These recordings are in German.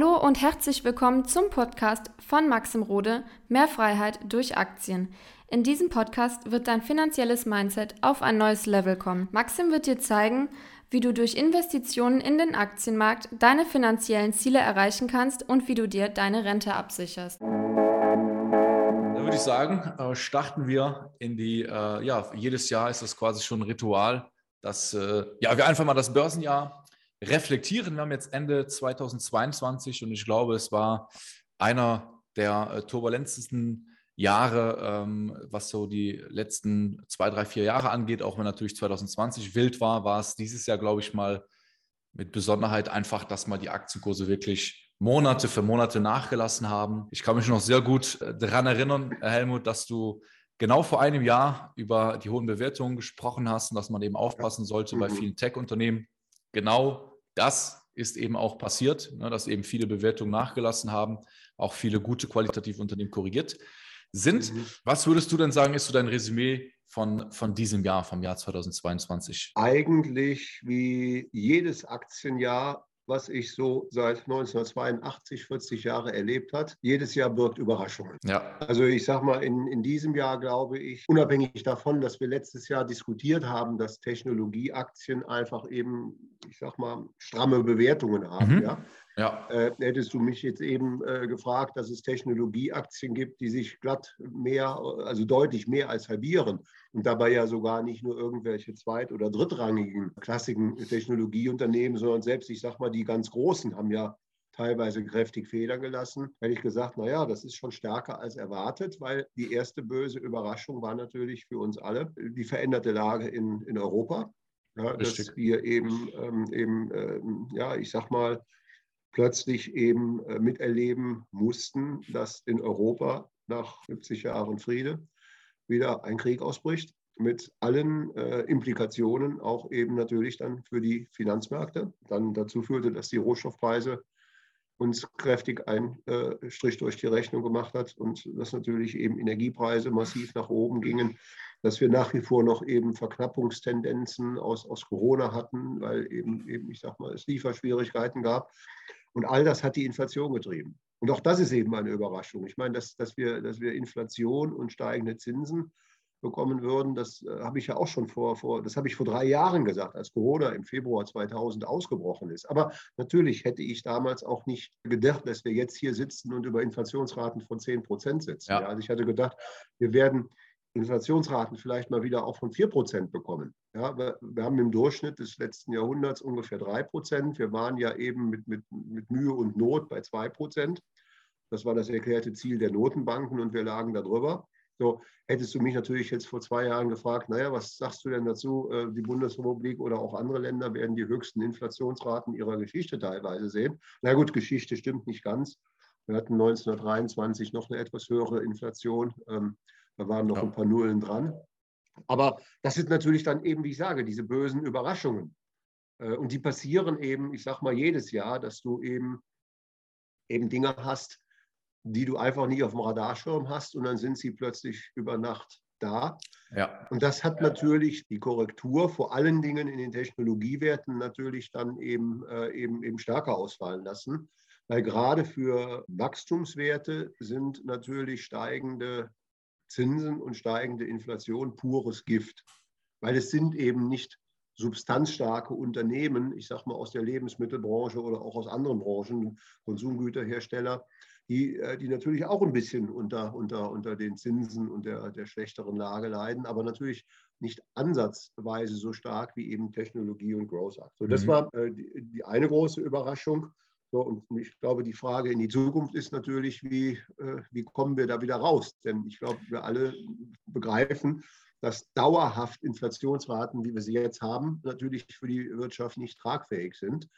Hallo und herzlich willkommen zum Podcast von Maxim Rode Mehr Freiheit durch Aktien. In diesem Podcast wird dein finanzielles Mindset auf ein neues Level kommen. Maxim wird dir zeigen, wie du durch Investitionen in den Aktienmarkt deine finanziellen Ziele erreichen kannst und wie du dir deine Rente absicherst. Da würde ich sagen, äh, starten wir in die, äh, ja, jedes Jahr ist das quasi schon ein Ritual, dass äh, ja, wir einfach mal das Börsenjahr reflektieren. Wir haben jetzt Ende 2022 und ich glaube, es war einer der äh, turbulentesten Jahre, ähm, was so die letzten zwei, drei, vier Jahre angeht. Auch wenn natürlich 2020 wild war, war es dieses Jahr, glaube ich, mal mit Besonderheit einfach, dass mal die Aktienkurse wirklich Monate für Monate nachgelassen haben. Ich kann mich noch sehr gut äh, daran erinnern, Helmut, dass du genau vor einem Jahr über die hohen Bewertungen gesprochen hast und dass man eben aufpassen sollte bei mhm. vielen Tech-Unternehmen. Genau das ist eben auch passiert, ne, dass eben viele Bewertungen nachgelassen haben, auch viele gute qualitative Unternehmen korrigiert sind. Mhm. Was würdest du denn sagen, ist so dein Resümee von, von diesem Jahr, vom Jahr 2022? Eigentlich wie jedes Aktienjahr was ich so seit 1982, 40 Jahre erlebt hat. Jedes Jahr birgt Überraschungen. Ja. Also ich sage mal, in, in diesem Jahr glaube ich, unabhängig davon, dass wir letztes Jahr diskutiert haben, dass Technologieaktien einfach eben, ich sage mal, stramme Bewertungen haben. Mhm. Ja? Ja. Äh, hättest du mich jetzt eben äh, gefragt, dass es Technologieaktien gibt, die sich glatt mehr, also deutlich mehr als halbieren und dabei ja sogar nicht nur irgendwelche zweit- oder drittrangigen klassischen Technologieunternehmen, sondern selbst, ich sag mal, die ganz großen haben ja teilweise kräftig Federn gelassen. Hätte ich gesagt, naja, das ist schon stärker als erwartet, weil die erste böse Überraschung war natürlich für uns alle die veränderte Lage in, in Europa. Ja, dass wir eben, ähm, eben ähm, ja, ich sag mal, plötzlich eben äh, miterleben mussten, dass in Europa nach 70 Jahren Friede wieder ein Krieg ausbricht mit allen äh, Implikationen, auch eben natürlich dann für die Finanzmärkte, dann dazu führte, dass die Rohstoffpreise uns kräftig einen äh, Strich durch die Rechnung gemacht hat und dass natürlich eben Energiepreise massiv nach oben gingen, dass wir nach wie vor noch eben Verknappungstendenzen aus, aus Corona hatten, weil eben, eben, ich sag mal, es Lieferschwierigkeiten gab. Und all das hat die Inflation getrieben. Und auch das ist eben eine Überraschung. Ich meine, dass, dass, wir, dass wir Inflation und steigende Zinsen bekommen würden, das äh, habe ich ja auch schon vor, vor, das habe ich vor drei Jahren gesagt, als Corona im Februar 2000 ausgebrochen ist. Aber natürlich hätte ich damals auch nicht gedacht, dass wir jetzt hier sitzen und über Inflationsraten von 10 Prozent sitzen. Ja. Ja, also ich hatte gedacht, wir werden Inflationsraten vielleicht mal wieder auch von 4 Prozent bekommen. Ja, wir, haben im Durchschnitt des letzten Jahrhunderts ungefähr 3 Prozent. Wir waren ja eben mit, mit, mit Mühe und Not bei 2 Prozent. Das war das erklärte Ziel der Notenbanken und wir lagen darüber. So, hättest du mich natürlich jetzt vor zwei Jahren gefragt, naja, was sagst du denn dazu? Äh, die Bundesrepublik oder auch andere Länder werden die höchsten Inflationsraten ihrer Geschichte teilweise sehen. Na gut, Geschichte stimmt nicht ganz. Wir hatten 1923 noch eine etwas höhere Inflation. Da waren noch ja. ein paar Nullen dran. Aber das sind natürlich dann eben, wie ich sage, diese bösen Überraschungen. Äh, und die passieren eben, ich sage mal, jedes Jahr, dass du eben, eben Dinge hast, die du einfach nie auf dem Radarschirm hast und dann sind sie plötzlich über Nacht da. Ja. Und das hat natürlich die Korrektur vor allen Dingen in den Technologiewerten natürlich dann eben, äh, eben, eben stärker ausfallen lassen. Weil gerade für Wachstumswerte sind natürlich steigende Zinsen und steigende Inflation pures Gift. Weil es sind eben nicht substanzstarke Unternehmen, ich sage mal aus der Lebensmittelbranche oder auch aus anderen Branchen, Konsumgüterhersteller, die, äh, die natürlich auch ein bisschen unter, unter, unter den Zinsen und der, der schlechteren Lage leiden, aber natürlich nicht ansatzweise so stark wie eben Technologie und Growth Act. So, das mhm. war äh, die, die eine große Überraschung. So, und ich glaube, die Frage in die Zukunft ist natürlich, wie, äh, wie kommen wir da wieder raus? Denn ich glaube, wir alle begreifen, dass dauerhaft Inflationsraten, wie wir sie jetzt haben, natürlich für die Wirtschaft nicht tragfähig sind.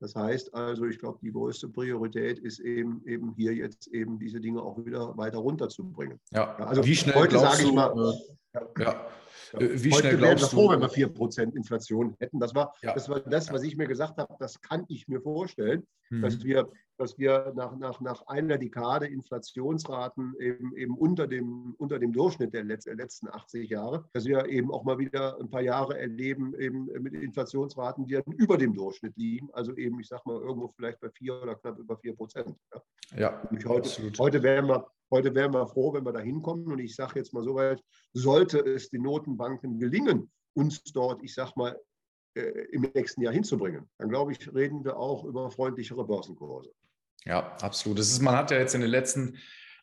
Das heißt also, ich glaube, die größte Priorität ist eben, eben hier jetzt eben diese Dinge auch wieder weiter runterzubringen. Ja, also wie schnell heute sage ich mal, äh, ja. ja. Äh, wie Heute schnell wären wir froh, wenn wir 4% Inflation hätten. Das war, ja. das war das, was ich mir gesagt habe, das kann ich mir vorstellen, mhm. dass wir dass wir nach, nach, nach einer Dekade Inflationsraten eben, eben unter, dem, unter dem Durchschnitt der letzten 80 Jahre, dass wir eben auch mal wieder ein paar Jahre erleben, eben mit Inflationsraten, die über dem Durchschnitt liegen. Also eben, ich sage mal, irgendwo vielleicht bei vier oder knapp über vier Prozent. Ja, ja heute, heute, wären wir, heute wären wir froh, wenn wir da hinkommen. Und ich sage jetzt mal so weit, sollte es den Notenbanken gelingen, uns dort, ich sage mal, äh, im nächsten Jahr hinzubringen, dann glaube ich, reden wir auch über freundlichere Börsenkurse. Ja, absolut. Das ist, man hat ja jetzt in den letzten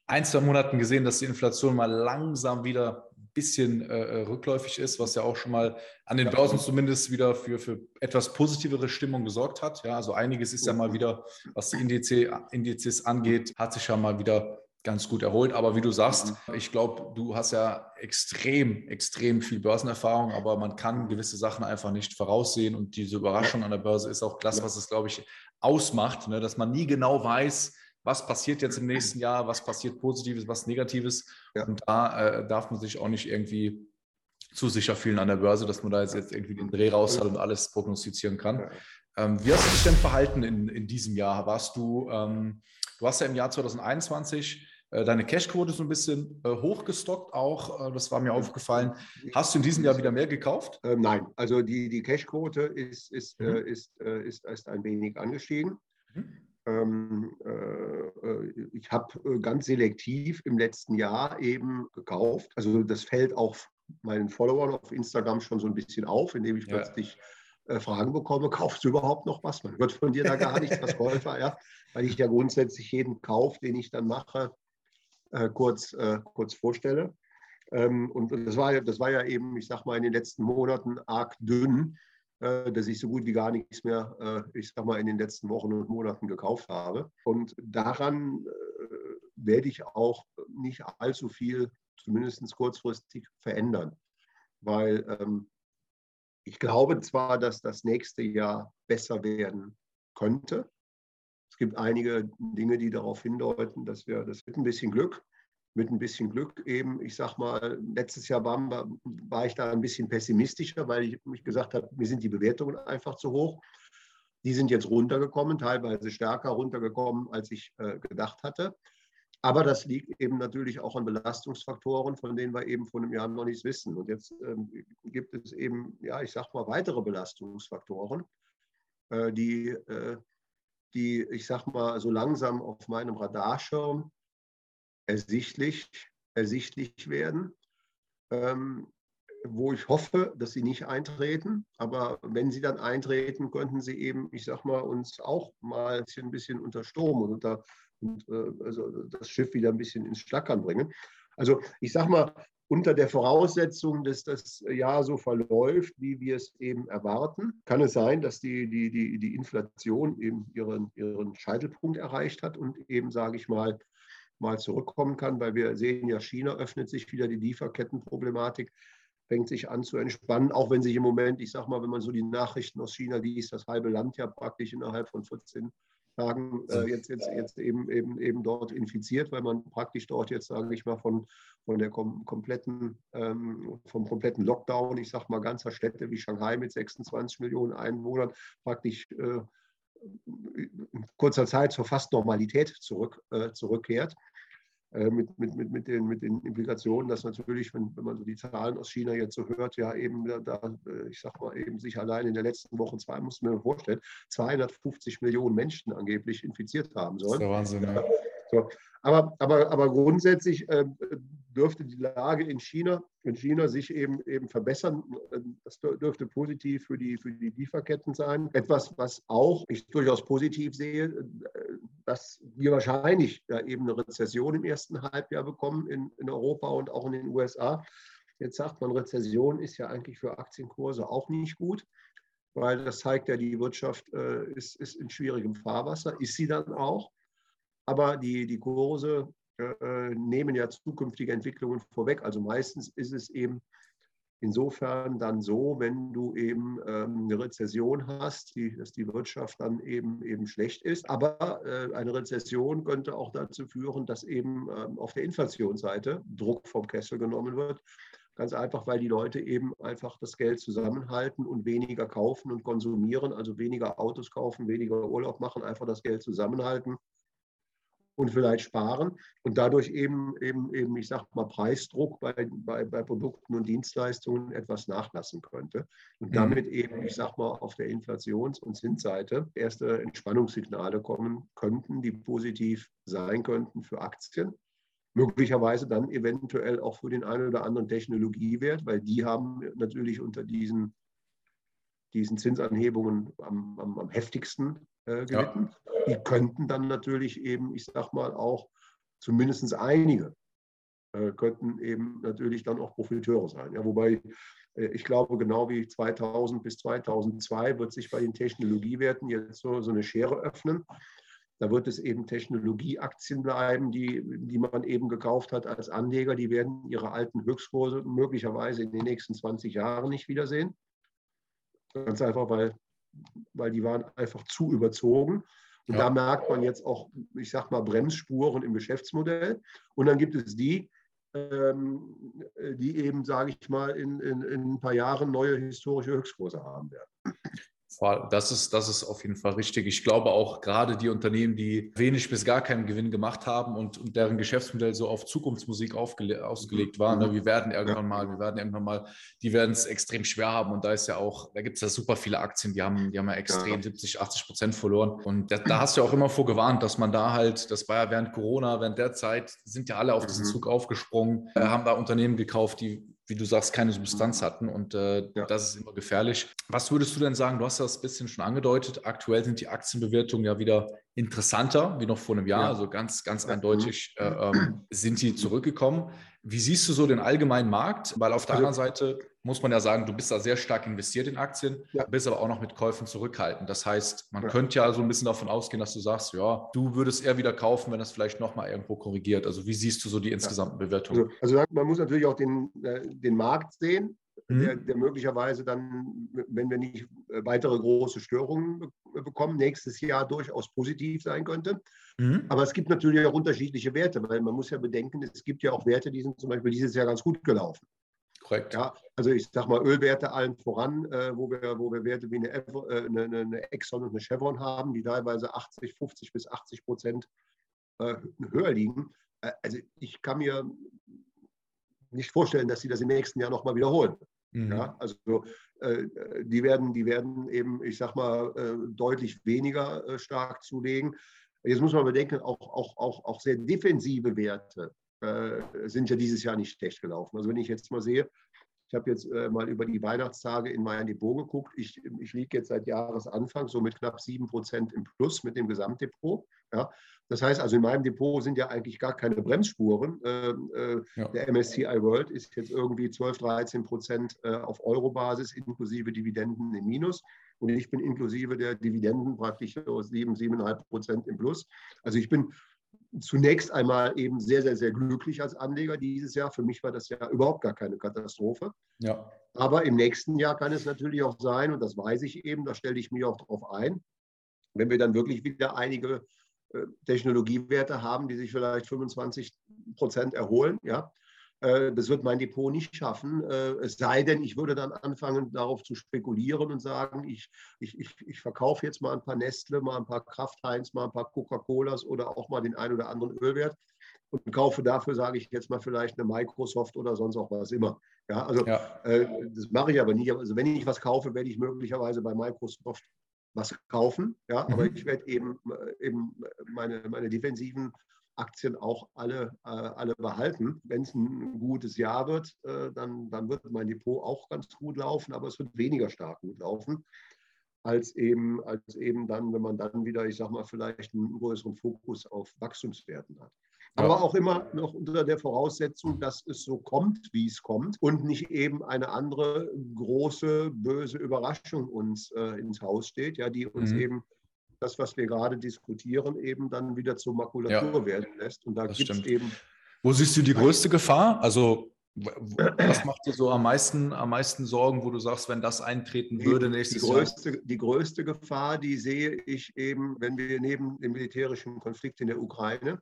ein, zwei Monaten gesehen, dass die Inflation mal langsam wieder ein bisschen äh, äh rückläufig ist, was ja auch schon mal an den Börsen zumindest wieder für, für etwas positivere Stimmung gesorgt hat. Ja, also einiges ist ja mal wieder, was die Indize, Indizes angeht, hat sich ja mal wieder ganz gut erholt. Aber wie du sagst, mhm. ich glaube, du hast ja extrem, extrem viel Börsenerfahrung, aber man kann gewisse Sachen einfach nicht voraussehen. Und diese Überraschung an der Börse ist auch das, was es, glaube ich, ausmacht, ne? dass man nie genau weiß, was passiert jetzt im nächsten Jahr, was passiert Positives, was Negatives. Ja. Und da äh, darf man sich auch nicht irgendwie zu sicher fühlen an der Börse, dass man da jetzt, jetzt irgendwie den Dreh raus hat und alles prognostizieren kann. Ähm, wie hast du dich denn verhalten in, in diesem Jahr? Warst du, ähm, du hast ja im Jahr 2021 äh, deine Cashquote so ein bisschen äh, hochgestockt auch. Äh, das war mir aufgefallen. Hast du in diesem Jahr wieder mehr gekauft? Ähm, nein, also die, die Cashquote ist, ist, mhm. ist, ist, ist ein wenig angestiegen. Mhm. Ähm, äh, ich habe ganz selektiv im letzten Jahr eben gekauft. Also das fällt auch meinen Followern auf Instagram schon so ein bisschen auf, indem ich ja. plötzlich äh, Fragen bekomme, kaufst du überhaupt noch was? Man hört von dir da gar nichts als Käufer, ja, weil ich ja grundsätzlich jeden Kauf, den ich dann mache, äh, kurz, äh, kurz vorstelle. Ähm, und das war, das war ja eben, ich sag mal, in den letzten Monaten arg dünn, äh, dass ich so gut wie gar nichts mehr, äh, ich sag mal, in den letzten Wochen und Monaten gekauft habe. Und daran äh, werde ich auch nicht allzu viel, zumindest kurzfristig, verändern. Weil ähm, ich glaube zwar, dass das nächste Jahr besser werden könnte, es gibt einige Dinge, die darauf hindeuten, dass wir das mit ein bisschen Glück, mit ein bisschen Glück eben, ich sag mal, letztes Jahr war, war ich da ein bisschen pessimistischer, weil ich mich gesagt habe, mir sind die Bewertungen einfach zu hoch. Die sind jetzt runtergekommen, teilweise stärker runtergekommen, als ich äh, gedacht hatte. Aber das liegt eben natürlich auch an Belastungsfaktoren, von denen wir eben vor einem Jahr noch nichts wissen. Und jetzt ähm, gibt es eben, ja, ich sag mal, weitere Belastungsfaktoren, äh, die äh, die, ich sag mal, so langsam auf meinem Radarschirm ersichtlich, ersichtlich werden, ähm, wo ich hoffe, dass sie nicht eintreten. Aber wenn sie dann eintreten, könnten sie eben, ich sag mal, uns auch mal ein bisschen unter Sturm und, unter, und äh, also das Schiff wieder ein bisschen ins Schlackern bringen. Also ich sag mal, unter der Voraussetzung, dass das Jahr so verläuft, wie wir es eben erwarten, kann es sein, dass die, die, die, die Inflation eben ihren, ihren Scheitelpunkt erreicht hat und eben, sage ich mal, mal zurückkommen kann, weil wir sehen ja, China öffnet sich wieder, die Lieferkettenproblematik fängt sich an zu entspannen, auch wenn sich im Moment, ich sage mal, wenn man so die Nachrichten aus China liest, das halbe Land ja praktisch innerhalb von 14 Tagen äh, jetzt, jetzt, jetzt eben, eben, eben dort infiziert, weil man praktisch dort jetzt, sage ich mal, von, von der kom kompletten, ähm, vom kompletten Lockdown, ich sage mal ganzer Städte wie Shanghai mit 26 Millionen Einwohnern, praktisch äh, in kurzer Zeit zur fast Normalität zurück, äh, zurückkehrt. Äh, mit, mit, mit, mit, den, mit den Implikationen, dass natürlich, wenn, wenn man so die Zahlen aus China jetzt so hört, ja eben da, äh, ich sag mal, eben sich allein in der letzten Woche, zwei, muss man mir vorstellen, 250 Millionen Menschen angeblich infiziert haben sollen. Das ist der Wahnsinn, ja. So. Aber, aber, aber grundsätzlich äh, dürfte die Lage in China, in China sich eben, eben verbessern. Das dürfte positiv für die, für die Lieferketten sein. Etwas, was auch ich durchaus positiv sehe, äh, dass wir wahrscheinlich ja, eben eine Rezession im ersten Halbjahr bekommen in, in Europa und auch in den USA. Jetzt sagt man, Rezession ist ja eigentlich für Aktienkurse auch nicht gut weil das zeigt ja, die Wirtschaft äh, ist, ist in schwierigem Fahrwasser, ist sie dann auch. Aber die, die Kurse äh, nehmen ja zukünftige Entwicklungen vorweg. Also meistens ist es eben insofern dann so, wenn du eben ähm, eine Rezession hast, die, dass die Wirtschaft dann eben, eben schlecht ist. Aber äh, eine Rezession könnte auch dazu führen, dass eben ähm, auf der Inflationsseite Druck vom Kessel genommen wird, Ganz einfach, weil die Leute eben einfach das Geld zusammenhalten und weniger kaufen und konsumieren, also weniger Autos kaufen, weniger Urlaub machen, einfach das Geld zusammenhalten und vielleicht sparen und dadurch eben, eben, eben ich sage mal, Preisdruck bei, bei, bei Produkten und Dienstleistungen etwas nachlassen könnte. Und mhm. damit eben, ich sage mal, auf der Inflations- und Zinsseite erste Entspannungssignale kommen könnten, die positiv sein könnten für Aktien möglicherweise dann eventuell auch für den einen oder anderen Technologiewert, weil die haben natürlich unter diesen, diesen Zinsanhebungen am, am, am heftigsten äh, gelitten. Ja. Die könnten dann natürlich eben, ich sag mal, auch zumindest einige äh, könnten eben natürlich dann auch Profiteure sein. Ja, wobei äh, ich glaube, genau wie 2000 bis 2002 wird sich bei den Technologiewerten jetzt so, so eine Schere öffnen. Da wird es eben Technologieaktien bleiben, die, die man eben gekauft hat als Anleger. Die werden ihre alten Höchstkurse möglicherweise in den nächsten 20 Jahren nicht wiedersehen. Ganz einfach, weil, weil die waren einfach zu überzogen. Und ja. da merkt man jetzt auch, ich sag mal, Bremsspuren im Geschäftsmodell. Und dann gibt es die, ähm, die eben, sage ich mal, in, in, in ein paar Jahren neue historische Höchstkurse haben werden. Das ist, das ist auf jeden Fall richtig. Ich glaube auch gerade die Unternehmen, die wenig bis gar keinen Gewinn gemacht haben und, und deren Geschäftsmodell so auf Zukunftsmusik ausgelegt war, ne, wir werden irgendwann mal, wir werden irgendwann mal, die werden es extrem schwer haben. Und da ist ja auch, da gibt es ja super viele Aktien, die haben, die haben ja extrem ja. 70, 80 Prozent verloren. Und da, da, hast du ja auch immer vorgewarnt, dass man da halt, das war ja während Corona, während der Zeit, sind ja alle auf diesen mhm. Zug aufgesprungen, äh, haben da Unternehmen gekauft, die wie du sagst, keine Substanz hatten und äh, ja. das ist immer gefährlich. Was würdest du denn sagen? Du hast das ein bisschen schon angedeutet. Aktuell sind die Aktienbewertungen ja wieder interessanter wie noch vor einem Jahr. Ja. Also ganz, ganz eindeutig äh, ähm, sind die zurückgekommen. Wie siehst du so den allgemeinen Markt? Weil auf der also, anderen Seite muss man ja sagen, du bist da sehr stark investiert in Aktien, ja. bist aber auch noch mit Käufen zurückhaltend. Das heißt, man ja. könnte ja so ein bisschen davon ausgehen, dass du sagst, ja, du würdest eher wieder kaufen, wenn das vielleicht nochmal irgendwo korrigiert. Also wie siehst du so die insgesamten Bewertungen? Also, also, man muss natürlich auch den, äh, den Markt sehen. Mhm. Der, der, möglicherweise dann, wenn wir nicht äh, weitere große Störungen bekommen, nächstes Jahr durchaus positiv sein könnte. Mhm. Aber es gibt natürlich auch unterschiedliche Werte, weil man muss ja bedenken, es gibt ja auch Werte, die sind zum Beispiel dieses Jahr ganz gut gelaufen. Korrekt. Ja, also ich sage mal Ölwerte allen voran, äh, wo, wir, wo wir Werte wie eine, äh, eine, eine, Exxon und eine Chevron haben, die teilweise 80, 50 bis 80 Prozent äh, höher liegen. Äh, also ich kann mir nicht vorstellen, dass sie das im nächsten Jahr nochmal wiederholen. Mhm. Ja, also äh, die, werden, die werden eben, ich sage mal, äh, deutlich weniger stark zulegen. Jetzt muss man bedenken, auch, auch, auch, auch sehr defensive Werte äh, sind ja dieses Jahr nicht schlecht gelaufen. Also wenn ich jetzt mal sehe, ich habe jetzt äh, mal über die Weihnachtstage in mein Depot geguckt. Ich, ich liege jetzt seit Jahresanfang so mit knapp 7 Prozent im Plus mit dem Gesamtdepot. Ja. Das heißt also, in meinem Depot sind ja eigentlich gar keine Bremsspuren. Ähm, äh, ja. Der MSCI World ist jetzt irgendwie 12, 13 Prozent äh, auf Euro-Basis inklusive Dividenden im Minus. Und ich bin inklusive der Dividenden praktisch so 7, 7,5 Prozent im Plus. Also ich bin zunächst einmal eben sehr, sehr, sehr glücklich als Anleger dieses Jahr. Für mich war das ja überhaupt gar keine Katastrophe. Ja. Aber im nächsten Jahr kann es natürlich auch sein, und das weiß ich eben, da stelle ich mich auch darauf ein, wenn wir dann wirklich wieder einige Technologiewerte haben, die sich vielleicht 25 Prozent erholen, ja, äh, das wird mein Depot nicht schaffen. Äh, es sei denn, ich würde dann anfangen, darauf zu spekulieren und sagen, ich, ich, ich, ich verkaufe jetzt mal ein paar Nestle, mal ein paar Kraftheinz, mal ein paar Coca-Colas oder auch mal den einen oder anderen Ölwert und kaufe dafür, sage ich jetzt mal, vielleicht eine Microsoft oder sonst auch was immer. Ja, also ja. Äh, das mache ich aber nicht. Also wenn ich was kaufe, werde ich möglicherweise bei Microsoft was kaufen. Ja, mhm. aber ich werde eben, eben meine, meine defensiven Aktien auch alle, äh, alle behalten. Wenn es ein gutes Jahr wird, äh, dann, dann wird mein Depot auch ganz gut laufen, aber es wird weniger stark gut laufen, als eben, als eben dann, wenn man dann wieder, ich sag mal, vielleicht einen größeren Fokus auf Wachstumswerten hat. Ja. Aber auch immer noch unter der Voraussetzung, dass es so kommt, wie es kommt und nicht eben eine andere große, böse Überraschung uns äh, ins Haus steht, ja, die uns mhm. eben das, was wir gerade diskutieren, eben dann wieder zur Makulatur ja, werden lässt. Und da gibt es eben. Wo siehst du die größte Gefahr? Also was macht dir so am meisten, am meisten Sorgen, wo du sagst, wenn das eintreten würde nächstes die größte, Jahr? Die größte Gefahr, die sehe ich eben, wenn wir neben dem militärischen Konflikt in der Ukraine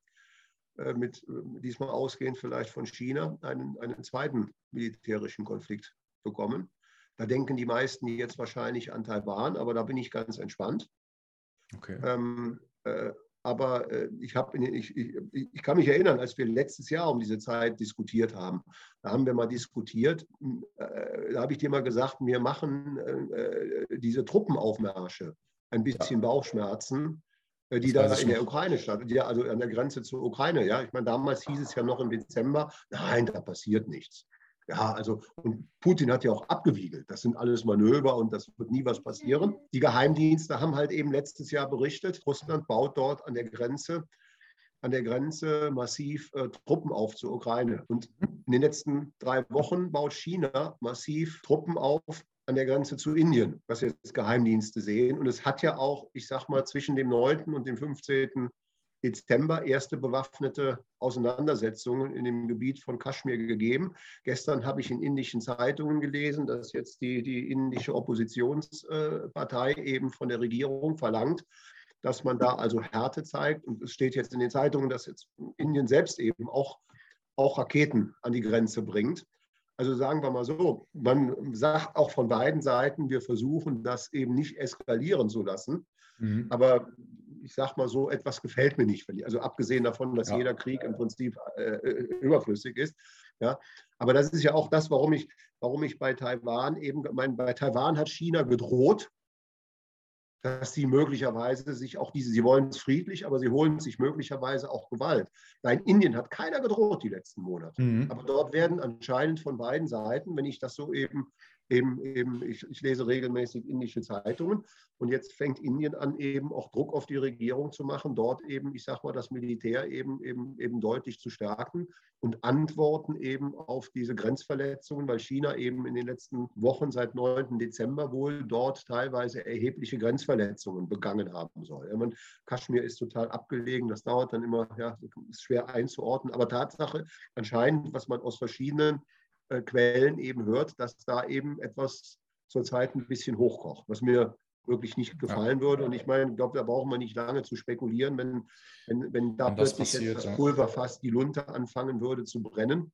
mit diesmal ausgehend vielleicht von China einen, einen zweiten militärischen Konflikt bekommen. Da denken die meisten jetzt wahrscheinlich an Taiwan, aber da bin ich ganz entspannt. Okay. Ähm, äh, aber äh, ich, hab, ich, ich, ich, kann mich erinnern, als wir letztes Jahr um diese Zeit diskutiert haben, da haben wir mal diskutiert, äh, da habe ich dir mal gesagt, wir machen äh, diese Truppenaufmärsche, ein bisschen ja. Bauchschmerzen, äh, die da in der Ukraine statt, ja, also an der Grenze zur Ukraine. Ja, ich meine, damals hieß es ja noch im Dezember, nein, da passiert nichts. Ja, also und Putin hat ja auch abgewiegelt. Das sind alles Manöver und das wird nie was passieren. Die Geheimdienste haben halt eben letztes Jahr berichtet, Russland baut dort an der Grenze an der Grenze massiv äh, Truppen auf zur Ukraine. Und in den letzten drei Wochen baut China massiv Truppen auf an der Grenze zu Indien, was jetzt Geheimdienste sehen. Und es hat ja auch, ich sag mal, zwischen dem 9. und dem 15. Dezember erste bewaffnete Auseinandersetzungen in dem Gebiet von Kaschmir gegeben. Gestern habe ich in indischen Zeitungen gelesen, dass jetzt die, die indische Oppositionspartei eben von der Regierung verlangt, dass man da also Härte zeigt. Und es steht jetzt in den Zeitungen, dass jetzt Indien selbst eben auch, auch Raketen an die Grenze bringt. Also sagen wir mal so, man sagt auch von beiden Seiten, wir versuchen das eben nicht eskalieren zu lassen. Mhm. Aber ich sage mal so, etwas gefällt mir nicht. Also abgesehen davon, dass ja. jeder Krieg im Prinzip äh, überflüssig ist. Ja. Aber das ist ja auch das, warum ich, warum ich bei Taiwan eben, mein, bei Taiwan hat China gedroht, dass sie möglicherweise sich auch diese, sie wollen es friedlich, aber sie holen sich möglicherweise auch Gewalt. Nein, Indien hat keiner gedroht die letzten Monate. Mhm. Aber dort werden anscheinend von beiden Seiten, wenn ich das so eben eben, eben ich, ich, lese regelmäßig indische Zeitungen und jetzt fängt Indien an, eben auch Druck auf die Regierung zu machen, dort eben, ich sage mal, das Militär eben, eben, eben deutlich zu stärken und Antworten eben auf diese Grenzverletzungen, weil China eben in den letzten Wochen seit 9. Dezember wohl dort teilweise erhebliche Grenzverletzungen begangen haben soll. Ja, man, Kaschmir ist total abgelegen, das dauert dann immer, ja, ist schwer einzuordnen, aber Tatsache, anscheinend, was man aus verschiedenen äh, Quellen eben hört, dass da eben etwas zurzeit ein bisschen hochkocht, was mir wirklich nicht gefallen ja. würde. Und ich meine, ich glaube, da brauchen wir nicht lange zu spekulieren, wenn, wenn, wenn da wenn plötzlich passiert, jetzt das Pulverfass die Lunte anfangen würde zu brennen.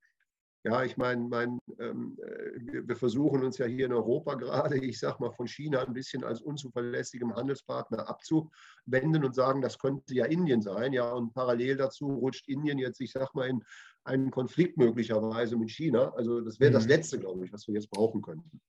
Ja, ich meine, mein, ähm, wir versuchen uns ja hier in Europa gerade, ich sage mal, von China ein bisschen als unzuverlässigem Handelspartner abzuwenden und sagen, das könnte ja Indien sein. Ja, und parallel dazu rutscht Indien jetzt, ich sage mal, in einen Konflikt möglicherweise mit China. Also das wäre das mhm. Letzte, glaube ich, was wir jetzt brauchen könnten.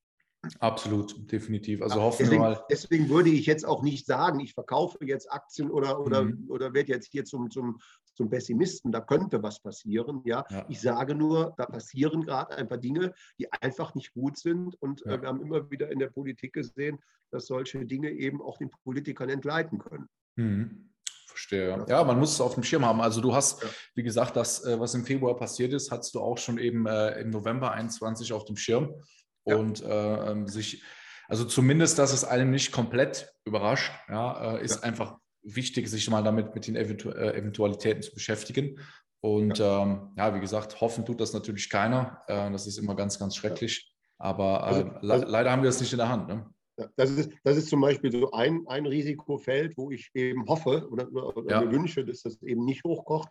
Absolut, definitiv. Also hoffen deswegen, wir mal. Deswegen würde ich jetzt auch nicht sagen, ich verkaufe jetzt Aktien oder, oder, mhm. oder werde jetzt hier zum, zum, zum Pessimisten. Da könnte was passieren. Ja? ja. Ich sage nur, da passieren gerade ein paar Dinge, die einfach nicht gut sind. Und äh, ja. äh, wir haben immer wieder in der Politik gesehen, dass solche Dinge eben auch den Politikern entgleiten können. Mhm. Verstehe. Ja, man muss es auf dem Schirm haben. Also du hast, wie gesagt, das, äh, was im Februar passiert ist, hast du auch schon eben äh, im November 21 auf dem Schirm. Ja. Und äh, ähm, sich, also zumindest, dass es einem nicht komplett überrascht, ja, äh, ist ja. einfach wichtig, sich mal damit mit den Eventu äh, Eventualitäten zu beschäftigen. Und ja. Ähm, ja. wie gesagt, hoffen tut das natürlich keiner. Äh, das ist immer ganz, ganz schrecklich. Aber also, also, leider haben wir das nicht in der Hand. Ne? Das ist, das ist zum Beispiel so ein, ein Risikofeld, wo ich eben hoffe oder, oder ja. mir wünsche, dass das eben nicht hochkocht.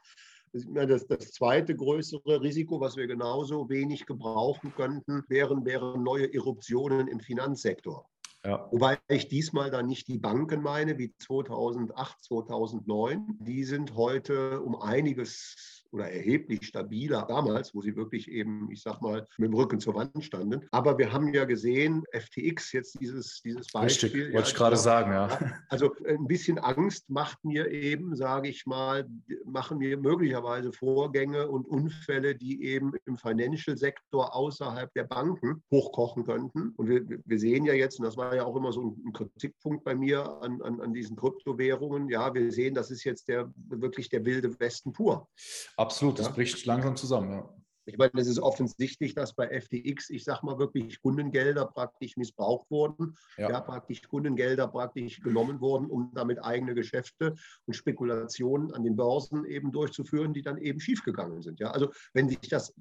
Das, das zweite größere Risiko, was wir genauso wenig gebrauchen könnten, wären, wären neue Eruptionen im Finanzsektor. Ja. Wobei ich diesmal dann nicht die Banken meine, wie 2008, 2009. Die sind heute um einiges oder erheblich stabiler damals, wo sie wirklich eben, ich sag mal, mit dem Rücken zur Wand standen. Aber wir haben ja gesehen, FTX jetzt dieses, dieses Beispiel. Richtig, wollte ja, ich gerade sagen, ja. Also ein bisschen Angst macht mir eben, sage ich mal, machen mir möglicherweise Vorgänge und Unfälle, die eben im Financial-Sektor außerhalb der Banken hochkochen könnten. Und wir, wir sehen ja jetzt, und das war ja auch immer so ein Kritikpunkt bei mir an, an, an diesen Kryptowährungen, ja, wir sehen, das ist jetzt der wirklich der wilde Westen pur. Absolut, das ja? bricht langsam zusammen. Ja. Ich meine, es ist offensichtlich, dass bei FTX, ich sage mal wirklich, Kundengelder praktisch missbraucht wurden, ja. ja. praktisch Kundengelder praktisch genommen wurden, um damit eigene Geschäfte und Spekulationen an den Börsen eben durchzuführen, die dann eben schiefgegangen sind. Ja, also wenn sich das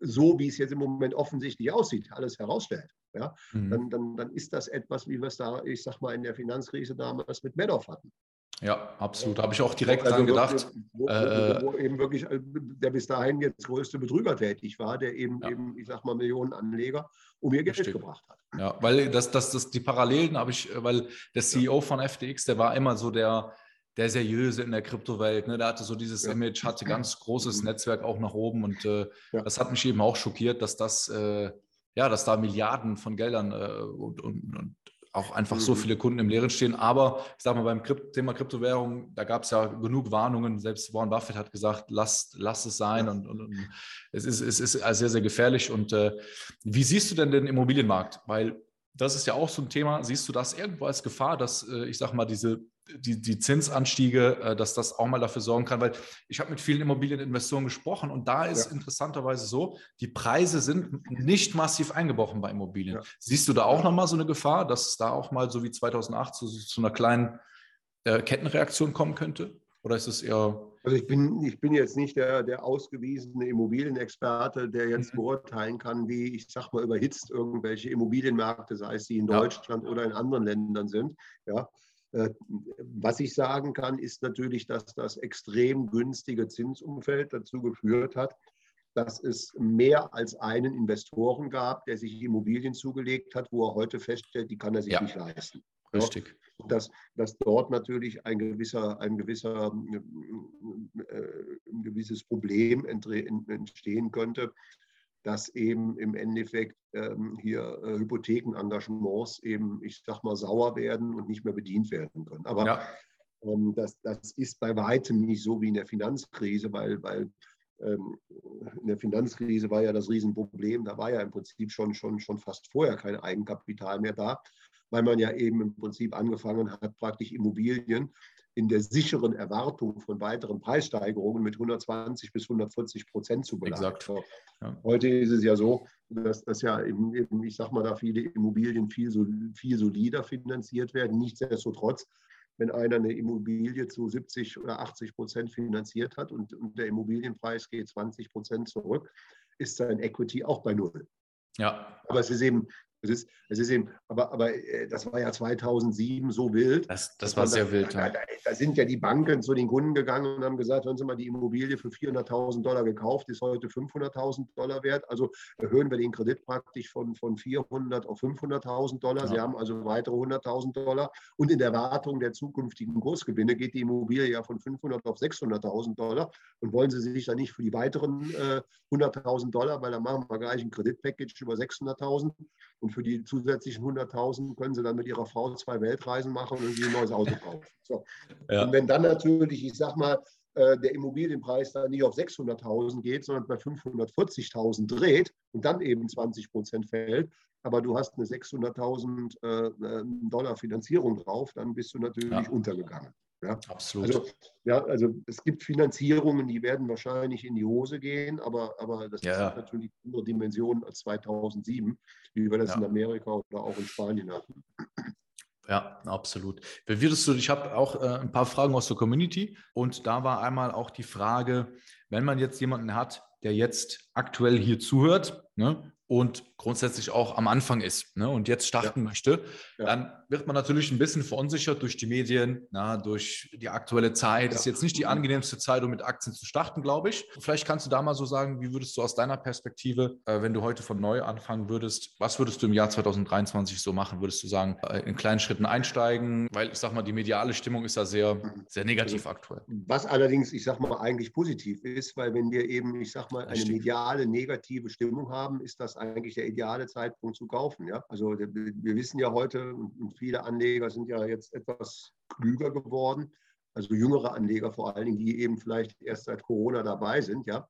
so, wie es jetzt im Moment offensichtlich aussieht, alles herausstellt, ja, mhm. dann, dann, dann ist das etwas, wie wir es da, ich sage mal, in der Finanzkrise damals mit Madoff hatten. Ja, absolut. Da habe ich auch direkt also dran gedacht. Wo, wo, äh, wo, eben wirklich äh, der bis dahin jetzt größte Betrüger tätig war, der eben, ja. eben ich sag mal, Millionen Anleger um ihr Geld Richtig. gebracht hat. Ja, weil das, das, das, die Parallelen habe ich, weil der CEO von FTX, der war immer so der, der Seriöse in der Kryptowelt. Ne? Der hatte so dieses ja. Image, hatte ganz großes mhm. Netzwerk auch nach oben und äh, ja. das hat mich eben auch schockiert, dass das, äh, ja, dass da Milliarden von Geldern äh, und, und, und, auch einfach so mhm. viele Kunden im Leeren stehen. Aber ich sage mal, beim Krypt Thema Kryptowährung, da gab es ja genug Warnungen. Selbst Warren Buffett hat gesagt, lasst, lasst es sein. Und, und, und, es ist, es ist sehr, sehr gefährlich. Und äh, wie siehst du denn den Immobilienmarkt? Weil das ist ja auch so ein Thema. Siehst du das irgendwo als Gefahr, dass, äh, ich sage mal, diese die, die Zinsanstiege, äh, dass das auch mal dafür sorgen kann, weil ich habe mit vielen Immobilieninvestoren gesprochen und da ist ja. interessanterweise so, die Preise sind nicht massiv eingebrochen bei Immobilien. Ja. Siehst du da auch nochmal so eine Gefahr, dass es da auch mal so wie 2008 zu, zu einer kleinen äh, Kettenreaktion kommen könnte? Oder ist es eher... Also ich bin, ich bin jetzt nicht der, der ausgewiesene Immobilienexperte, der jetzt mhm. beurteilen kann, wie, ich sag mal, überhitzt irgendwelche Immobilienmärkte, sei es die in Deutschland ja. oder in anderen Ländern sind. Ja, was ich sagen kann, ist natürlich, dass das extrem günstige Zinsumfeld dazu geführt hat, dass es mehr als einen Investoren gab, der sich Immobilien zugelegt hat, wo er heute feststellt, die kann er sich ja. nicht leisten. Richtig. Dass, dass dort natürlich ein gewisser, ein gewisser äh, ein gewisses Problem entstehen könnte, dass eben im Endeffekt ähm, hier äh, Hypothekenengagements eben, ich sag mal, sauer werden und nicht mehr bedient werden können. Aber ja. ähm, das, das ist bei weitem nicht so wie in der Finanzkrise, weil, weil ähm, in der Finanzkrise war ja das Riesenproblem, da war ja im Prinzip schon, schon, schon fast vorher kein Eigenkapital mehr da, weil man ja eben im Prinzip angefangen hat, praktisch Immobilien in der sicheren Erwartung von weiteren Preissteigerungen mit 120 bis 140 Prozent zu belagen. Exakt. Ja. Heute ist es ja so, dass das ja eben, eben, ich sag mal, da viele Immobilien viel, viel solider finanziert werden. Nichtsdestotrotz, wenn einer eine Immobilie zu 70 oder 80 Prozent finanziert hat und, und der Immobilienpreis geht 20 Prozent zurück, ist sein Equity auch bei Null. Ja. Aber es ist eben, es ist, es ist eben, aber, aber äh, das war ja 2007 so wild. Das, das war sehr da, wild. Da, da, da, sind ja die Banken zu den Kunden gegangen und haben gesagt, hören Sie mal, die Immobilie für 400.000 Dollar gekauft, ist heute 500.000 Dollar wert. Also erhöhen wir den Kredit praktisch von, von 400 auf 500.000 Dollar. Ja. Sie haben also weitere 100.000 Dollar. Und in der Erwartung der zukünftigen Großgewinne geht die Immobilie ja von 500 auf 600.000 Dollar. Und wollen Sie sich dann nicht für die weiteren äh, 100.000 Dollar, weil dann machen wir gleich ein Kreditpackage über 600.000 und für die zusätzlichen 100.000 können sie dann mit ihrer Frau zwei Weltreisen machen und sich ein neues Auto kaufen. So. Ja. Und wenn dann natürlich, ich sag mal, äh, der Immobilienpreis dann nicht auf 600.000 geht, sondern bei 540.000 dreht und dann eben 20 Prozent fällt, aber du hast eine 600.000 äh, Dollar Finanzierung drauf, dann bist du natürlich ja. untergegangen. Ja? Absolut. Also, ja, also es gibt Finanzierungen, die werden wahrscheinlich in die Hose gehen, aber, aber das ja. ist natürlich andere Dimensionen als 2007, wie wir das ja. in Amerika oder auch in Spanien hatten. Ja, absolut. Wie würdest du, ich habe auch äh, ein paar Fragen aus der Community und da war einmal auch die Frage, wenn man jetzt jemanden hat, der jetzt aktuell hier zuhört ne, und grundsätzlich auch am Anfang ist ne, und jetzt starten ja. möchte, ja. dann wird man natürlich ein bisschen verunsichert durch die Medien, na, durch die aktuelle Zeit. Ja. Ist jetzt nicht die angenehmste Zeit, um mit Aktien zu starten, glaube ich. Vielleicht kannst du da mal so sagen, wie würdest du aus deiner Perspektive, äh, wenn du heute von neu anfangen würdest, was würdest du im Jahr 2023 so machen? Würdest du sagen, äh, in kleinen Schritten einsteigen? Weil ich sage mal, die mediale Stimmung ist ja sehr, sehr negativ also, aktuell. Was allerdings, ich sage mal, eigentlich positiv ist, weil wenn wir eben, ich sage mal, eine mediale negative Stimmung haben, ist das eigentlich der ideale Zeitpunkt zu kaufen. Ja? Also wir wissen ja heute, und viele Anleger sind ja jetzt etwas klüger geworden, also jüngere Anleger vor allen Dingen, die eben vielleicht erst seit Corona dabei sind, ja,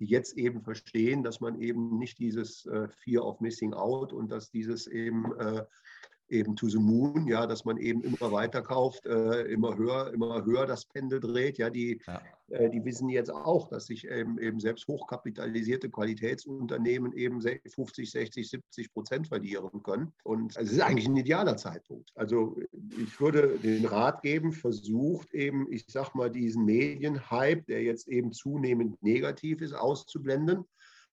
die jetzt eben verstehen, dass man eben nicht dieses äh, Fear of Missing Out und dass dieses eben äh, eben to the moon, ja, dass man eben immer weiter kauft, äh, immer höher, immer höher das Pendel dreht. Ja, die, ja. Äh, die wissen jetzt auch, dass sich eben, eben selbst hochkapitalisierte Qualitätsunternehmen eben 50, 60, 70 Prozent verlieren können. Und es ist eigentlich ein idealer Zeitpunkt. Also ich würde den Rat geben, versucht eben, ich sag mal, diesen Medienhype, der jetzt eben zunehmend negativ ist, auszublenden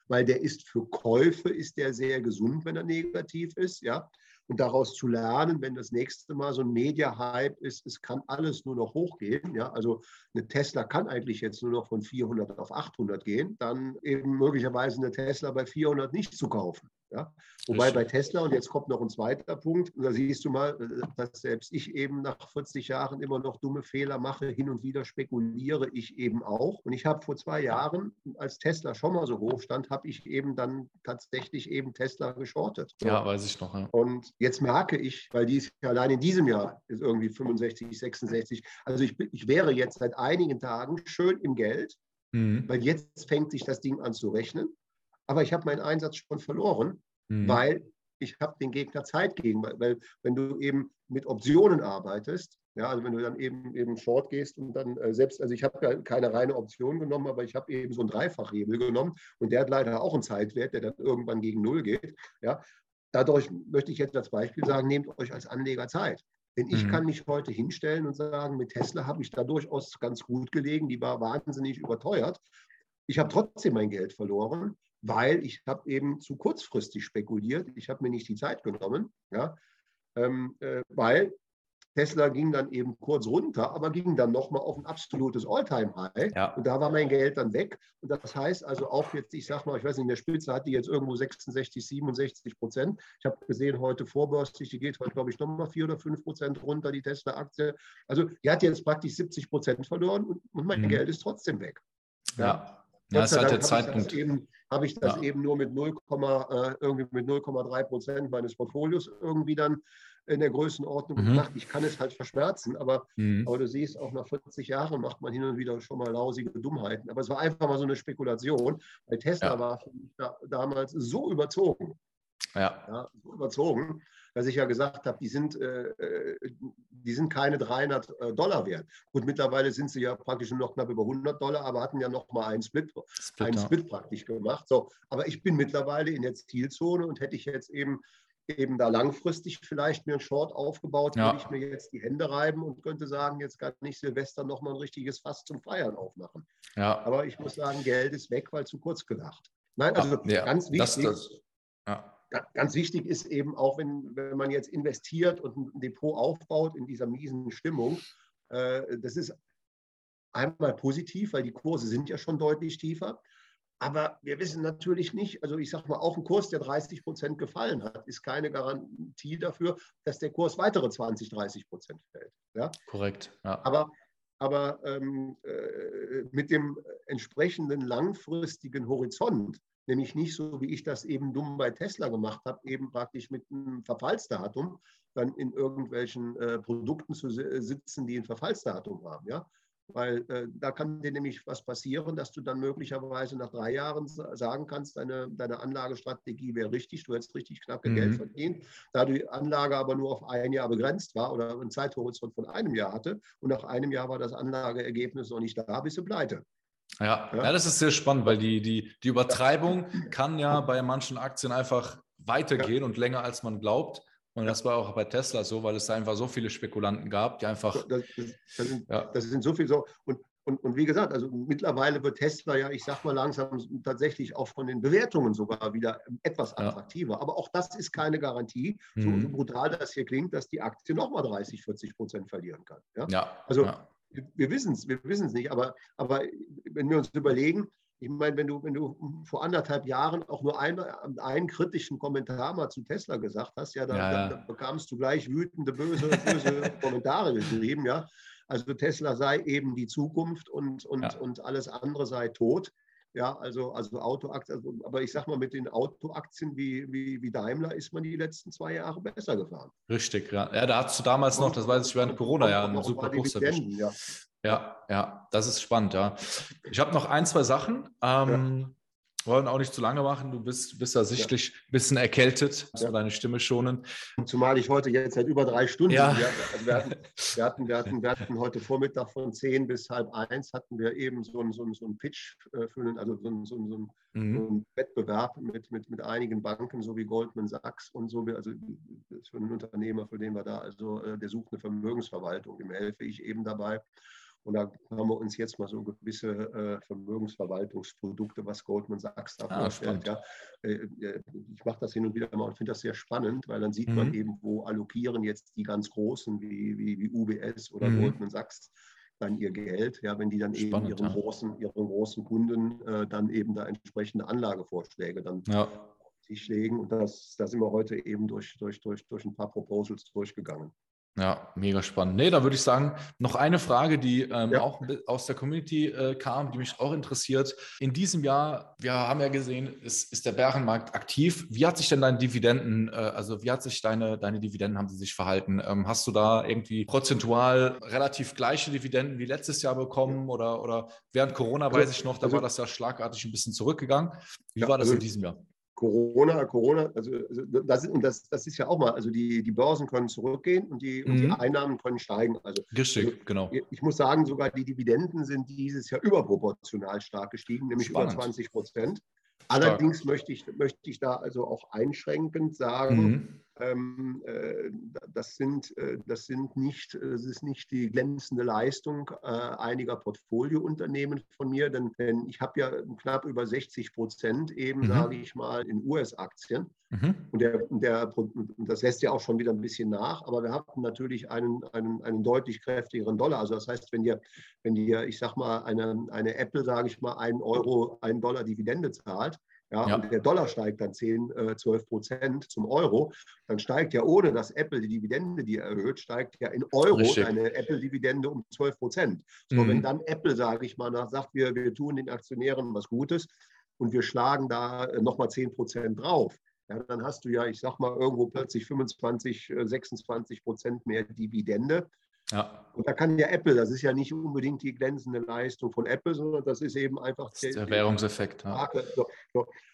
weil der ist für Käufe ist der sehr gesund, wenn er negativ ist, ja. Und daraus zu lernen, wenn das nächste Mal so ein Media-Hype ist, es kann alles nur noch hochgehen. Ja? Also eine Tesla kann eigentlich jetzt nur noch von 400 auf 800 gehen, dann eben möglicherweise eine Tesla bei 400 nicht zu kaufen. Ja? Wobei bei Tesla, und jetzt kommt noch ein zweiter Punkt, da siehst du mal, äh, dass selbst ich eben nach 40 Jahren immer noch dumme Fehler mache, hin und wieder spekuliere ich eben auch. Und ich habe vor zwei Jahren, als Tesla schon mal so hoch stand, habe ich eben dann tatsächlich eben Tesla geschortet. Ja, weiß ich noch. Ja. Und jetzt merke ich, weil die ist ja allein in diesem Jahr ist irgendwie 65, 66, also ich, ich wäre jetzt seit einigen Tagen schön im Geld, mhm. weil jetzt fängt sich das Ding an zu rechnen aber ich habe meinen Einsatz schon verloren, mhm. weil ich habe den Gegner Zeit gegen, weil, weil, wenn du eben mit Optionen arbeitest, ja, also wenn du dann eben eben Short gehst und dann äh, selbst, also ich habe ja keine reine Option genommen, aber ich habe eben so einen Dreifachhebel genommen und der hat leider auch einen Zeitwert, der dann irgendwann gegen Null geht. Ja, dadurch möchte ich jetzt als Beispiel sagen, nehmt euch als Anleger Zeit. Denn ich mhm. kann mich heute hinstellen und sagen, mit Tesla habe ich da durchaus ganz gut gelegen, die war wahnsinnig überteuert. Ich habe trotzdem mein Geld verloren, weil ich habe eben zu kurzfristig spekuliert. Ich habe mir nicht die Zeit genommen, ja, ähm, äh, weil Tesla ging dann eben kurz runter, aber ging dann nochmal auf ein absolutes All-Time-High. Ja. Und da war mein Geld dann weg. Und das heißt also auch jetzt, ich sage mal, ich weiß nicht, in der Spitze hat die jetzt irgendwo 66, 67 Prozent. Ich habe gesehen, heute vorbörslich, die geht heute, glaube ich, nochmal 4 oder 5 Prozent runter, die Tesla-Aktie. Also die hat jetzt praktisch 70 Prozent verloren und, und mein mhm. Geld ist trotzdem weg. Ja. ja. Ja, ist halt der Zeitpunkt. Eben, habe ich das ja. eben nur mit 0, äh, irgendwie mit 0,3 Prozent meines Portfolios irgendwie dann in der Größenordnung mhm. gemacht. Ich kann es halt verschmerzen, aber, mhm. aber du siehst, auch nach 40 Jahren macht man hin und wieder schon mal lausige Dummheiten. Aber es war einfach mal so eine Spekulation, weil Tesla ja. war da, damals so überzogen. Ja. ja. so überzogen, dass ich ja gesagt habe, die sind, äh, äh die sind keine 300 äh, Dollar wert. Gut, mittlerweile sind sie ja praktisch nur noch knapp über 100 Dollar, aber hatten ja noch mal einen Split, Split einen Split praktisch gemacht. So, aber ich bin mittlerweile in der Zielzone und hätte ich jetzt eben eben da langfristig vielleicht mir einen Short aufgebaut, ja. würde ich mir jetzt die Hände reiben und könnte sagen, jetzt kann ich Silvester noch mal ein richtiges Fass zum Feiern aufmachen. Ja. Aber ich muss sagen, Geld ist weg, weil zu kurz gedacht. Nein, also ja, ganz wichtig. Das, das, ja ganz wichtig ist eben auch, wenn, wenn man jetzt investiert und ein Depot aufbaut in dieser miesen Stimmung, äh, das ist einmal positiv, weil die Kurse sind ja schon deutlich tiefer. Aber wir wissen natürlich nicht, also ich sage mal, auch ein Kurs, der 30 Prozent gefallen hat, ist keine Garantie dafür, dass der Kurs weitere 20, 30 Prozent fällt. Ja? Korrekt. Ja. Aber, aber ähm, äh, mit dem entsprechenden langfristigen Horizont nämlich nicht so, wie ich das eben dumm bei Tesla gemacht habe, eben praktisch mit einem Verfallsdatum dann in irgendwelchen äh, Produkten zu sitzen, die ein Verfallsdatum haben. Ja? Weil äh, da kann dir nämlich was passieren, dass du dann möglicherweise nach drei Jahren sagen kannst, deine, deine Anlagestrategie wäre richtig, du hättest richtig knappe mhm. Geld verdient. Da die Anlage aber nur auf ein Jahr begrenzt war oder einen Zeithorizont von einem Jahr hatte und nach einem Jahr war das Anlageergebnis noch nicht da, bist du pleite. Ja, ja. ja das ist sehr spannend, weil die, die, die Übertreibung kann ja bei manchen Aktien einfach weitergehen ja. und länger als man glaubt. Und das war auch bei Tesla so, weil es da einfach so viele Spekulanten gab, die einfach. Das, das, das, sind, das sind, so viele so. Und, und, und wie gesagt, also mittlerweile wird Tesla ja, ich sag mal langsam tatsächlich auch von den Bewertungen sogar wieder etwas attraktiver. Aber auch das ist keine Garantie, so, mhm. so, brutal das hier klingt, dass die Aktie nochmal 30, 40 Prozent verlieren kann. Ja. Also wir wissen es, wir wissen es nicht, aber, aber wenn wir uns überlegen, ich meine, wenn du, wenn du vor anderthalb Jahren auch nur einen, einen kritischen Kommentar mal zu Tesla gesagt hast, ja, dann, ja, ja. dann bekamst du gleich wütende, böse, böse Kommentare geschrieben, ja. Also Tesla sei eben die Zukunft und, und, ja. und alles andere sei tot. Ja, also, also Autoaktien, also, aber ich sag mal, mit den Autoaktien wie, wie, wie Daimler ist man die letzten zwei Jahre besser gefahren. Richtig, ja. Ja, da hast du damals noch, das weiß ich, während Corona-Jahren einen super Kurs erwischt. Ja. ja, ja, das ist spannend, ja. Ich habe noch ein, zwei Sachen. Ähm, ja wollen auch nicht zu lange machen. Du bist, bist ja sichtlich ein bisschen erkältet, ja. deine Stimme schonen. Zumal ich heute jetzt seit über drei Stunden, ja. wir, also wir, hatten, wir, hatten, wir, hatten, wir hatten heute Vormittag von zehn bis halb eins hatten wir eben so einen so so ein Pitch äh, für einen, also so einen, so einen, mhm. so einen Wettbewerb mit, mit, mit einigen Banken, so wie Goldman Sachs und so, also für einen Unternehmer, für den wir da, also äh, der sucht eine Vermögensverwaltung, dem helfe ich eben dabei. Und da haben wir uns jetzt mal so gewisse äh, Vermögensverwaltungsprodukte, was Goldman Sachs da ah, vorstellt. Ja. Äh, äh, ich mache das hin und wieder mal und finde das sehr spannend, weil dann sieht mhm. man eben, wo allokieren jetzt die ganz Großen wie, wie, wie UBS oder mhm. Goldman Sachs dann ihr Geld, ja, wenn die dann Spannend, eben ihren, ja. großen, ihren großen Kunden äh, dann eben da entsprechende Anlagevorschläge dann ja. auf Tisch legen. Und das, da sind wir heute eben durch, durch, durch, durch ein paar Proposals durchgegangen. Ja, mega spannend. Nee, da würde ich sagen, noch eine Frage, die ähm, ja. auch aus der Community äh, kam, die mich auch interessiert. In diesem Jahr, wir haben ja gesehen, ist, ist der Bärenmarkt aktiv. Wie hat sich denn deine Dividenden, äh, also wie hat sich deine, deine Dividenden, haben sie sich verhalten? Ähm, hast du da irgendwie prozentual relativ gleiche Dividenden wie letztes Jahr bekommen oder, oder während Corona, weiß ich noch, da also, war das ja schlagartig ein bisschen zurückgegangen. Wie ja, war das also, in diesem Jahr? Corona, Corona, also, also das, das, das ist ja auch mal, also die, die Börsen können zurückgehen und die, mhm. und die mhm. Einnahmen können steigen. Also, Richtig, also, genau. Ich muss sagen, sogar die Dividenden sind dieses Jahr überproportional stark gestiegen, nämlich Spannend. über 20 Prozent. Allerdings möchte ich, möchte ich da also auch einschränkend sagen, mhm. Ähm, äh, das, sind, äh, das, sind nicht, das ist nicht die glänzende Leistung äh, einiger Portfoliounternehmen von mir, denn, denn ich habe ja knapp über 60 Prozent eben, mhm. sage ich mal, in US-Aktien. Mhm. Und, der, der, das lässt ja auch schon wieder ein bisschen nach, aber wir hatten natürlich einen, einen, einen deutlich kräftigeren Dollar. Also das heißt, wenn dir, wenn dir ich sage mal, eine, eine Apple, sage ich mal, einen Euro, einen Dollar Dividende zahlt, ja, ja. und der Dollar steigt dann 10, 12 äh, Prozent zum Euro, dann steigt ja ohne, dass Apple die Dividende, die erhöht, steigt ja in Euro Richtig. eine Apple-Dividende um 12 Prozent. So, mhm. wenn dann Apple, sage ich mal, nach, sagt, wir, wir tun den Aktionären was Gutes und wir schlagen da äh, nochmal 10 Prozent drauf, ja, dann hast du ja, ich sag mal, irgendwo plötzlich 25, 26 äh, Prozent mehr Dividende. Ja. Und da kann ja Apple, das ist ja nicht unbedingt die glänzende Leistung von Apple, sondern das ist eben einfach der, der, Währungseffekt. Ja.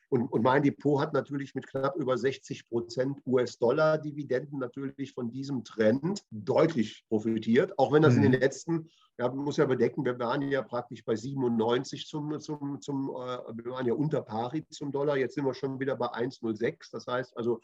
Und, und, mein Depot hat natürlich mit knapp über 60 Prozent US-Dollar-Dividenden natürlich von diesem Trend deutlich profitiert, auch wenn das mhm. in den letzten, ja, man muss ja bedenken, wir waren ja praktisch bei 97 zum, zum, zum äh, wir waren ja unter pari zum Dollar, jetzt sind wir schon wieder bei 1,06. Das heißt also,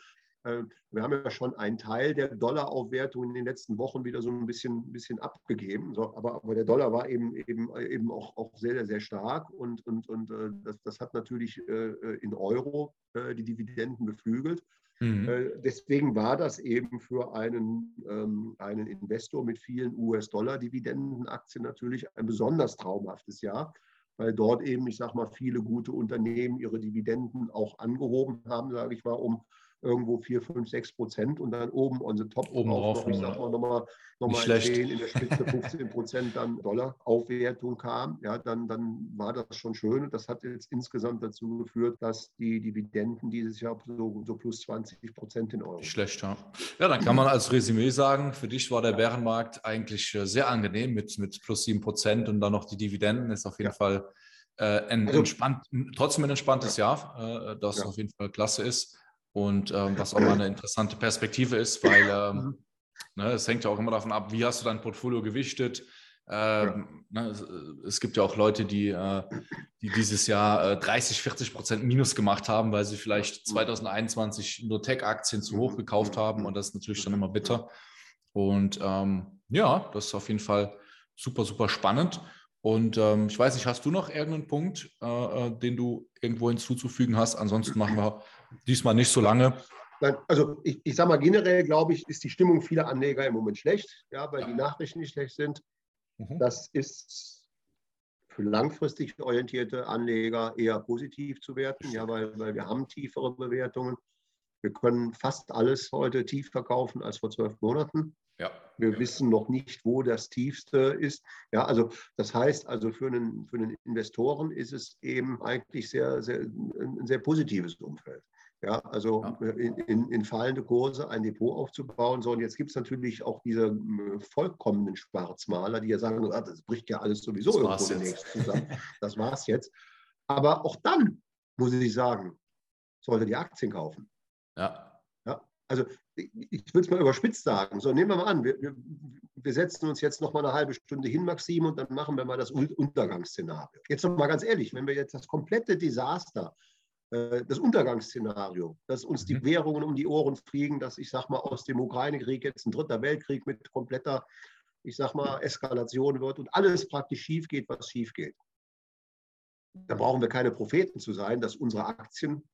wir haben ja schon einen Teil der Dollaraufwertung in den letzten Wochen wieder so ein bisschen, bisschen abgegeben. So, aber, aber der Dollar war eben, eben, eben auch, auch sehr, sehr stark und, und, und äh, das, das hat natürlich äh, in Euro die Dividenden beflügelt. Mhm. Deswegen war das eben für einen, ähm, einen Investor mit vielen US-Dollar-Dividendenaktien natürlich ein besonders traumhaftes Jahr weil dort eben, ich sage mal, viele gute Unternehmen ihre Dividenden auch angehoben haben, sage ich mal, um irgendwo 4, 5, 6 Prozent und dann oben on the top oben drauf, noch, ich sag mal, nochmal, nochmal 10, in der Spitze 15 Prozent dann Dollar-Aufwertung kam, ja, dann, dann war das schon schön. Das hat jetzt insgesamt dazu geführt, dass die Dividenden dieses Jahr so, so plus 20 Prozent in Euro. Schlecht, ja. Ja, dann kann man als Resümee sagen, für dich war der Bärenmarkt eigentlich äh, sehr angenehm mit, mit plus 7 Prozent und dann noch die Dividenden ist auf jeden ja. Fall äh, ein, also, entspannt, trotzdem ein entspanntes ja. Jahr, äh, das ja. auf jeden Fall klasse ist und ähm, was auch mal eine interessante Perspektive ist, weil ähm, mhm. ne, es hängt ja auch immer davon ab, wie hast du dein Portfolio gewichtet. Ähm, ne, es, es, gibt ja auch Leute, die, äh, die dieses Jahr äh, 30, 40 Prozent Minus gemacht haben, weil sie vielleicht 2021 nur Tech-Aktien zu hoch gekauft haben und das ist natürlich dann immer bitter. Und ähm, ja, das ist auf jeden Fall super, super spannend. Und ähm, ich weiß nicht, hast du noch irgendeinen Punkt, äh, äh den du irgendwo hinzuzufügen hast? Ansonsten machen wir Diesmal nicht so lange. Nein, also ich, ich sage mal, generell glaube ich, ist die Stimmung vieler Anleger im Moment schlecht, ja, weil ja. die Nachrichten nicht schlecht sind. Mhm. Das ist für langfristig orientierte Anleger eher positiv zu werten, ja, weil, weil wir haben tiefere Bewertungen. Wir können fast alles heute tief verkaufen als vor zwölf Monaten. Ja. Wir wissen noch nicht, wo das tiefste ist. Ja, also das heißt, also für einen, für einen Investoren ist es eben eigentlich sehr, sehr, ein sehr positives Umfeld. Ja, also. In, in, in, fallende Kurse ein Depot aufzubauen. So, und jetzt gibt es natürlich auch diese äh, vollkommenen Schwarzmaler, die ja sagen, ah, das bricht ja alles sowieso das irgendwo demnächst zusammen. Das war's jetzt. Aber auch dann, muss ich sagen, sollte die Aktien kaufen. Ja. Also ich, will es mal überspitzt sagen. So, nehmen wir mal an, wir, wir, wir setzen uns jetzt noch mal eine halbe Stunde hin, Maxim, und dann machen wir mal das Untergangsszenario. Jetzt noch mal ganz ehrlich, wenn wir jetzt das komplette Desaster äh, das Untergangsszenario, dass uns die mhm. Währungen um die Ohren fliegen, dass ich sage mal aus dem Ukraine-Krieg jetzt ein dritter Weltkrieg mit kompletter ich sag mal, Eskalation wird und alles praktisch schief geht, was schief geht. Da brauchen wir keine Propheten zu sein, dass unsere Aktien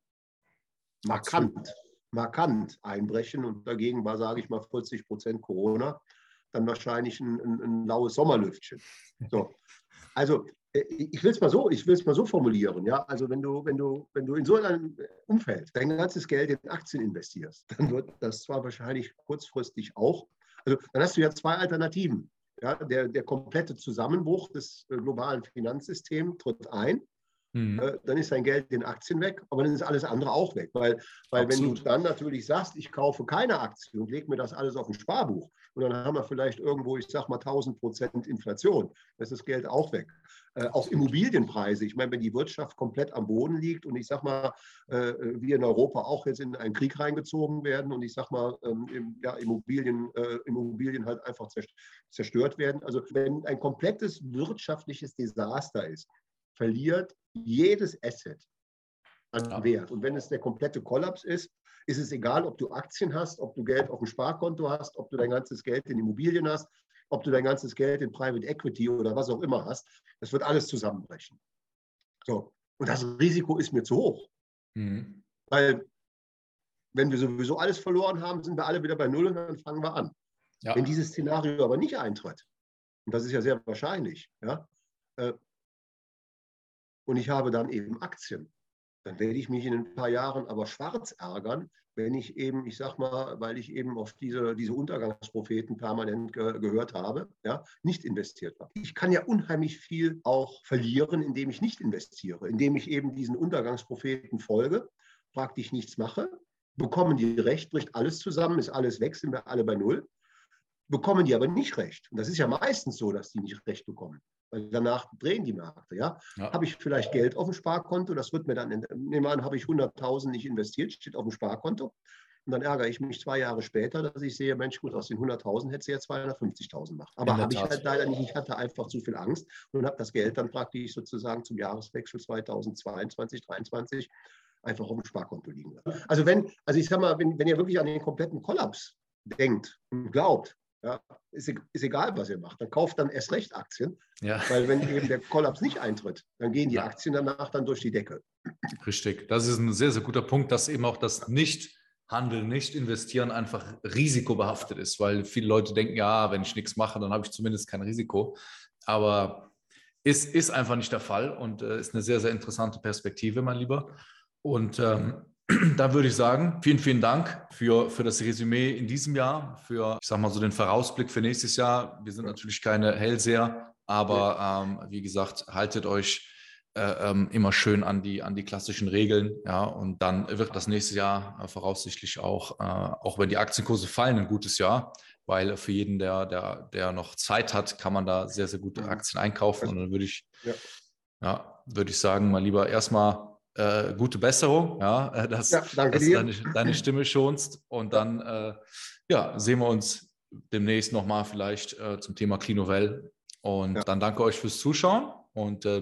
markant, markant einbrechen und dagegen war, sage ich mal, 40 Prozent Corona, dann wahrscheinlich ein, ein, ein laues Sommerlüftchen. So. Also äh, ich will es mal so, ich will es mal so formulieren, ja. Also wenn du, wenn du, wenn du in so einem Umfeld dein ganzes Geld in Aktien investierst, dann wird das zwar wahrscheinlich kurzfristig auch, also dann hast du ja zwei Alternativen. Ja, der, der komplette Zusammenbruch des äh, globalen Finanzsystems tritt ein Mhm. Äh, dann ist dein Geld in Aktien weg, aber dann ist alles andere auch weg. Weil, weil wenn du dann natürlich sagst, ich kaufe keine Aktien und lege mir das alles auf ein Sparbuch und dann haben wir vielleicht irgendwo, ich sag mal, 1000 Prozent Inflation, dann ist das Geld auch weg. Äh, auch Immobilienpreise, ich meine, wenn die Wirtschaft komplett am Boden liegt und ich sag mal, äh, wir in Europa auch jetzt in einen Krieg reingezogen werden und ich sag mal, ähm, ja, Immobilien, äh, Immobilien halt einfach zerstört werden. Also wenn ein komplettes wirtschaftliches Desaster ist, verliert jedes Asset an Wert. Und wenn es der komplette Kollaps ist, ist es egal, ob du Aktien hast, ob du Geld auf dem Sparkonto hast, ob du dein ganzes Geld in Immobilien hast, ob du dein ganzes Geld in Private Equity oder was auch immer hast. Das wird alles zusammenbrechen. So. Und das Risiko ist mir zu hoch. Mhm. Weil, wenn wir sowieso alles verloren haben, sind wir alle wieder bei Null und dann fangen wir an. Ja. Wenn dieses Szenario aber nicht eintritt, und das ist ja sehr wahrscheinlich, ja, äh, und ich habe dann eben Aktien, dann werde ich mich in ein paar Jahren aber schwarz ärgern, wenn ich eben, ich sag mal, weil ich eben auf diese, diese Untergangspropheten permanent ge gehört habe, ja, nicht investiert habe. Ich kann ja unheimlich viel auch verlieren, indem ich nicht investiere, indem ich eben diesen Untergangspropheten folge, praktisch nichts mache, bekommen die recht, bricht alles zusammen, ist alles weg, sind wir alle bei Null, bekommen die aber nicht recht. Und das ist ja meistens so, dass die nicht recht bekommen weil danach drehen die Märkte. Ja? ja? Habe ich vielleicht Geld auf dem Sparkonto, das wird mir dann, nehmen wir an, habe ich 100.000 nicht investiert, steht auf dem Sparkonto. Und dann ärgere ich mich zwei Jahre später, dass ich sehe, Mensch, gut, aus den 100.000 hätte sie ja 250.000 gemacht. Aber habe ich halt leider nicht. Ich hatte einfach zu viel Angst und habe das Geld dann praktisch sozusagen zum Jahreswechsel 2022, 2023 einfach auf dem Sparkonto liegen lassen. Also wenn, also ich sag mal, wenn, wenn ihr wirklich an den kompletten Kollaps denkt und glaubt, ja, ist, e-, ist, egal, was ihr macht. Dann kauft dann erst recht Aktien. Ja. Weil wenn eben der Kollaps nicht eintritt, dann gehen die ja. Aktien danach dann durch die Decke. Richtig. Das ist ein sehr, sehr guter Punkt, dass eben auch das Nicht-Handeln, Nicht-Investieren einfach risikobehaftet ist, weil viele Leute denken, ja, wenn ich nichts mache, dann habe ich zumindest kein Risiko. Aber ist, ist einfach nicht der Fall und äh, ist eine sehr, sehr interessante Perspektive, mein Lieber. Und ähm, da würde ich sagen, vielen, vielen Dank für, für das Resümee in diesem Jahr, für, ich sag mal so den Vorausblick für nächstes Jahr. Wir sind natürlich keine Hellseher, aber ähm, wie gesagt, haltet euch äh, ähm, immer schön an die, an die klassischen Regeln. Ja, und dann wird das nächste Jahr äh, voraussichtlich auch, äh, auch wenn die Aktienkurse fallen, ein gutes Jahr, weil für jeden, der, der, der noch Zeit hat, kann man da sehr, sehr gute mhm. Aktien einkaufen. Und dann würde ich, ja. ja, würde ich sagen, mal lieber erstmal äh, gute Besserung, ja, äh, dass, ja, dass du deine, deine, Stimme schonst. Und dann äh, ja, sehen wir uns demnächst nochmal vielleicht äh, zum Thema Clinovel. Und ja. dann danke euch fürs Zuschauen und äh,